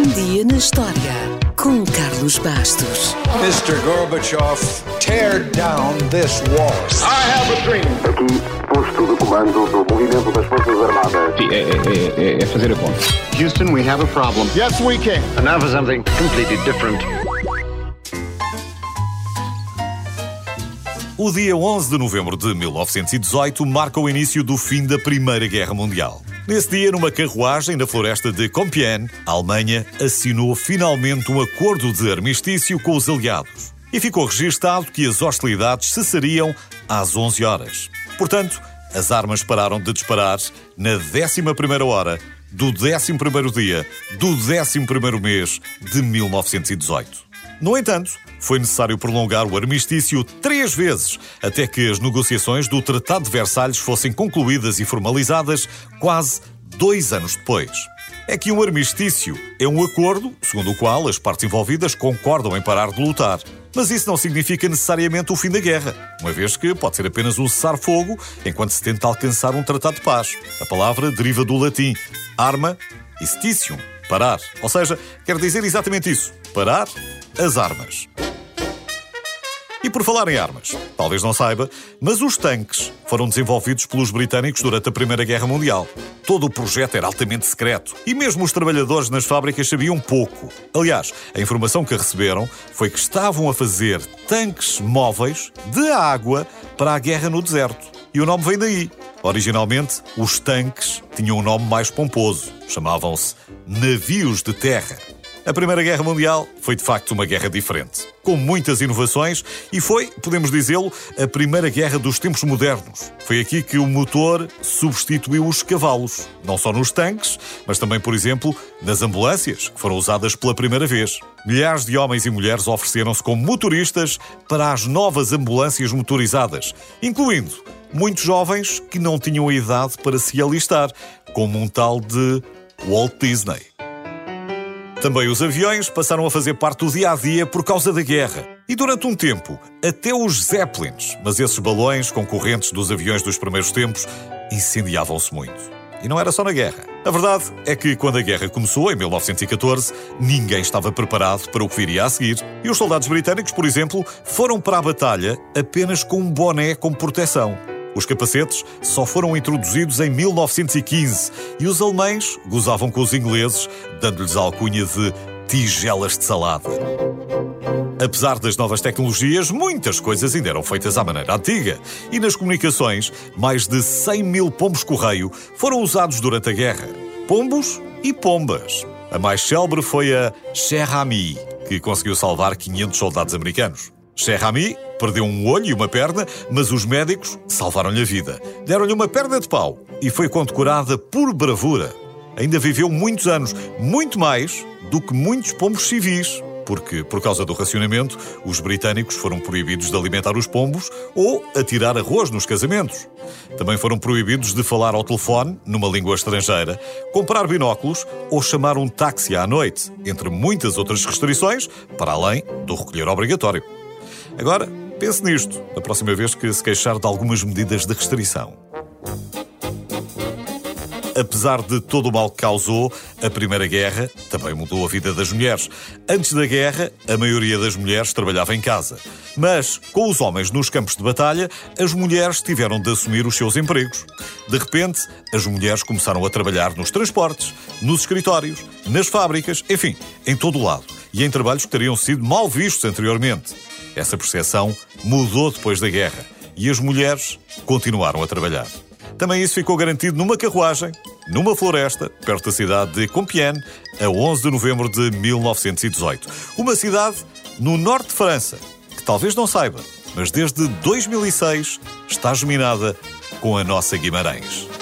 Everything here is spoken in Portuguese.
Um dia na história com Carlos Bastos. Mr. Gorbachev, tear down this wall. I have a dream. Aqui, posto de comando do movimento das Forças Armadas. Sim, é, é- é- é fazer a conta. Houston, we have a problem. Yes, we can. And now for something completely different. O dia 11 de novembro de 1918 marca o início do fim da Primeira Guerra Mundial. Nesse dia, numa carruagem na floresta de Compiègne, a Alemanha assinou finalmente um acordo de armistício com os aliados. E ficou registado que as hostilidades cessariam às 11 horas. Portanto, as armas pararam de disparar na 11ª hora do 11º dia do 11º mês de 1918. No entanto, foi necessário prolongar o armistício três vezes até que as negociações do Tratado de Versalhes fossem concluídas e formalizadas quase dois anos depois. É que um armistício é um acordo segundo o qual as partes envolvidas concordam em parar de lutar. Mas isso não significa necessariamente o fim da guerra, uma vez que pode ser apenas um cessar-fogo enquanto se tenta alcançar um tratado de paz. A palavra deriva do latim arma istitium, parar. Ou seja, quer dizer exatamente isso: parar as armas. E por falar em armas, talvez não saiba, mas os tanques foram desenvolvidos pelos britânicos durante a Primeira Guerra Mundial. Todo o projeto era altamente secreto e mesmo os trabalhadores nas fábricas sabiam pouco. Aliás, a informação que receberam foi que estavam a fazer tanques móveis de água para a guerra no deserto. E o nome vem daí. Originalmente, os tanques tinham um nome mais pomposo. Chamavam-se navios de terra. A Primeira Guerra Mundial foi de facto uma guerra diferente, com muitas inovações e foi, podemos dizê-lo, a primeira guerra dos tempos modernos. Foi aqui que o motor substituiu os cavalos, não só nos tanques, mas também, por exemplo, nas ambulâncias, que foram usadas pela primeira vez. Milhares de homens e mulheres ofereceram-se como motoristas para as novas ambulâncias motorizadas, incluindo muitos jovens que não tinham a idade para se alistar, como um tal de Walt Disney. Também os aviões passaram a fazer parte do dia a dia por causa da guerra. E durante um tempo, até os Zeppelins, mas esses balões concorrentes dos aviões dos primeiros tempos, incendiavam-se muito. E não era só na guerra. A verdade é que quando a guerra começou, em 1914, ninguém estava preparado para o que viria a seguir. E os soldados britânicos, por exemplo, foram para a batalha apenas com um boné como proteção. Os capacetes só foram introduzidos em 1915 e os alemães gozavam com os ingleses, dando-lhes a alcunha de tigelas de salada. Apesar das novas tecnologias, muitas coisas ainda eram feitas à maneira antiga. E nas comunicações, mais de 100 mil pombos-correio foram usados durante a guerra. Pombos e pombas. A mais célebre foi a Cher Ami, que conseguiu salvar 500 soldados americanos. Cher Ami perdeu um olho e uma perna, mas os médicos salvaram-lhe a vida. Deram-lhe uma perna de pau e foi condecorada por bravura. Ainda viveu muitos anos, muito mais do que muitos pombos civis, porque, por causa do racionamento, os britânicos foram proibidos de alimentar os pombos ou atirar arroz nos casamentos. Também foram proibidos de falar ao telefone, numa língua estrangeira, comprar binóculos ou chamar um táxi à noite, entre muitas outras restrições, para além do recolher obrigatório. Agora, pense nisto, a próxima vez que se queixar de algumas medidas de restrição. Apesar de todo o mal que causou, a Primeira Guerra também mudou a vida das mulheres. Antes da guerra, a maioria das mulheres trabalhava em casa. Mas, com os homens nos campos de batalha, as mulheres tiveram de assumir os seus empregos. De repente, as mulheres começaram a trabalhar nos transportes, nos escritórios, nas fábricas, enfim, em todo o lado. E em trabalhos que teriam sido mal vistos anteriormente. Essa percepção mudou depois da guerra e as mulheres continuaram a trabalhar. Também isso ficou garantido numa carruagem, numa floresta, perto da cidade de Compiègne, a 11 de novembro de 1918. Uma cidade no norte de França, que talvez não saiba, mas desde 2006 está geminada com a nossa Guimarães.